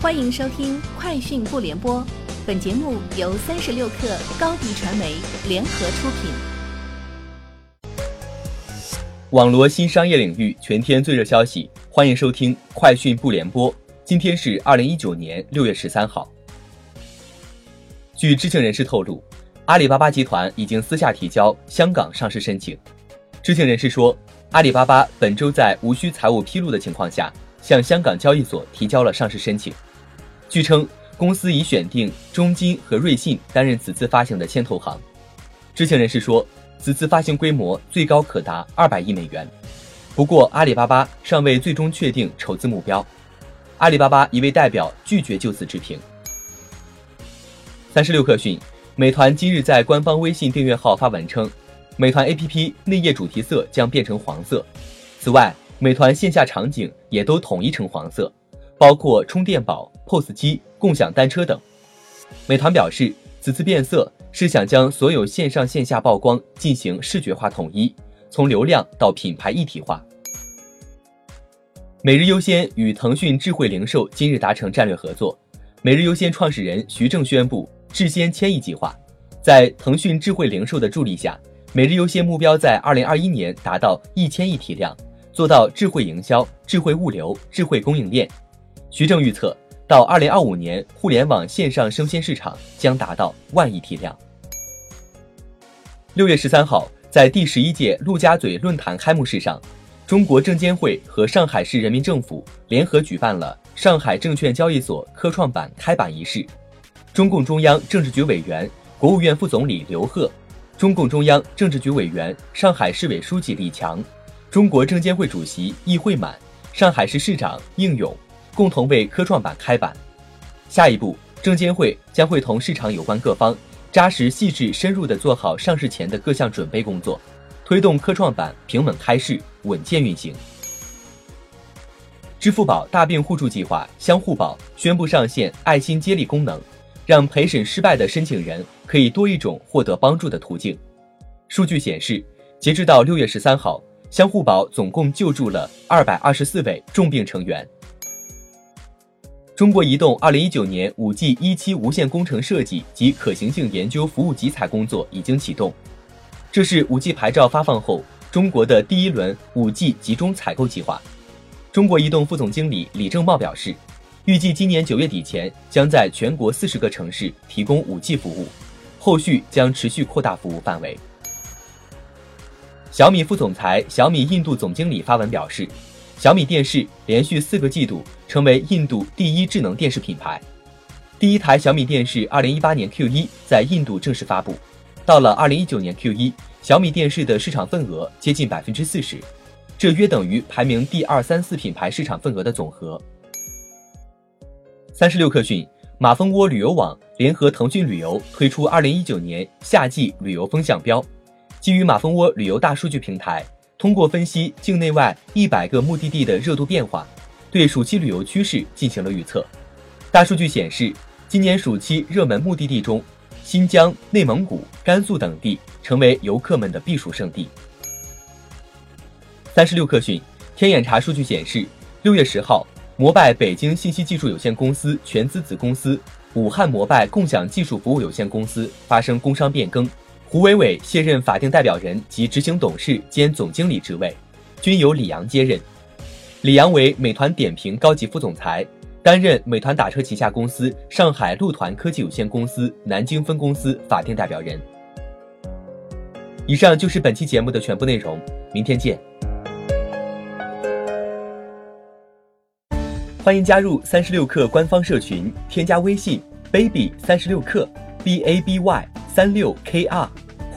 欢迎收听《快讯不联播》，本节目由三十六克高低传媒联合出品。网罗新商业领域全天最热消息，欢迎收听《快讯不联播》。今天是二零一九年六月十三号。据知情人士透露，阿里巴巴集团已经私下提交香港上市申请。知情人士说，阿里巴巴本周在无需财务披露的情况下。向香港交易所提交了上市申请。据称，公司已选定中金和瑞信担任此次发行的牵头行。知情人士说，此次发行规模最高可达二百亿美元。不过，阿里巴巴尚未最终确定筹资目标。阿里巴巴一位代表拒绝就此置评。三十六氪讯，美团今日在官方微信订阅号发文称，美团 APP 内页主题色将变成黄色。此外，美团线下场景也都统一成黄色，包括充电宝、POS 机、共享单车等。美团表示，此次变色是想将所有线上线下曝光进行视觉化统一，从流量到品牌一体化。每日优先与腾讯智慧零售今日达成战略合作，每日优先创始人徐正宣布智先千亿计划，在腾讯智慧零售的助力下，每日优先目标在二零二一年达到一千亿体量。做到智慧营销、智慧物流、智慧供应链。徐正预测，到二零二五年，互联网线上生鲜市场将达到万亿体量。六月十三号，在第十一届陆家嘴论坛开幕式上，中国证监会和上海市人民政府联合举办了上海证券交易所科创板开板仪式。中共中央政治局委员、国务院副总理刘鹤，中共中央政治局委员、上海市委书记李强。中国证监会主席易会满、上海市市长应勇共同为科创板开板。下一步，证监会将会同市场有关各方扎实、细致、深入地做好上市前的各项准备工作，推动科创板平稳开市、稳健运行。支付宝大病互助计划相互保宣布上线爱心接力功能，让陪审失败的申请人可以多一种获得帮助的途径。数据显示，截至到六月十三号。相互保总共救助了二百二十四位重病成员。中国移动二零一九年五 G 一期无线工程设计及可行性研究服务集采工作已经启动，这是五 G 牌照发放后中国的第一轮五 G 集中采购计划。中国移动副总经理李正茂表示，预计今年九月底前将在全国四十个城市提供五 G 服务，后续将持续扩大服务范围。小米副总裁、小米印度总经理发文表示，小米电视连续四个季度成为印度第一智能电视品牌。第一台小米电视二零一八年 Q 一在印度正式发布，到了二零一九年 Q 一，小米电视的市场份额接近百分之四十，这约等于排名第二、三、四品牌市场份额的总和。三十六氪讯，马蜂窝旅游网联合腾讯旅游推出二零一九年夏季旅游风向标。基于马蜂窝旅游大数据平台，通过分析境内外一百个目的地的热度变化，对暑期旅游趋势进行了预测。大数据显示，今年暑期热门目的地中，新疆、内蒙古、甘肃等地成为游客们的避暑胜地。三十六氪讯，天眼查数据显示，六月十号，摩拜北京信息技术有限公司全资子公司武汉摩拜共享技术服务有限公司发生工商变更。胡伟伟卸任法定代表人及执行董事兼总经理职位，均由李阳接任。李阳为美团点评高级副总裁，担任美团打车旗下公司上海路团科技有限公司南京分公司法定代表人。以上就是本期节目的全部内容，明天见。欢迎加入三十六氪官方社群，添加微信 baby 三十六氪 b a b y。三六 kr，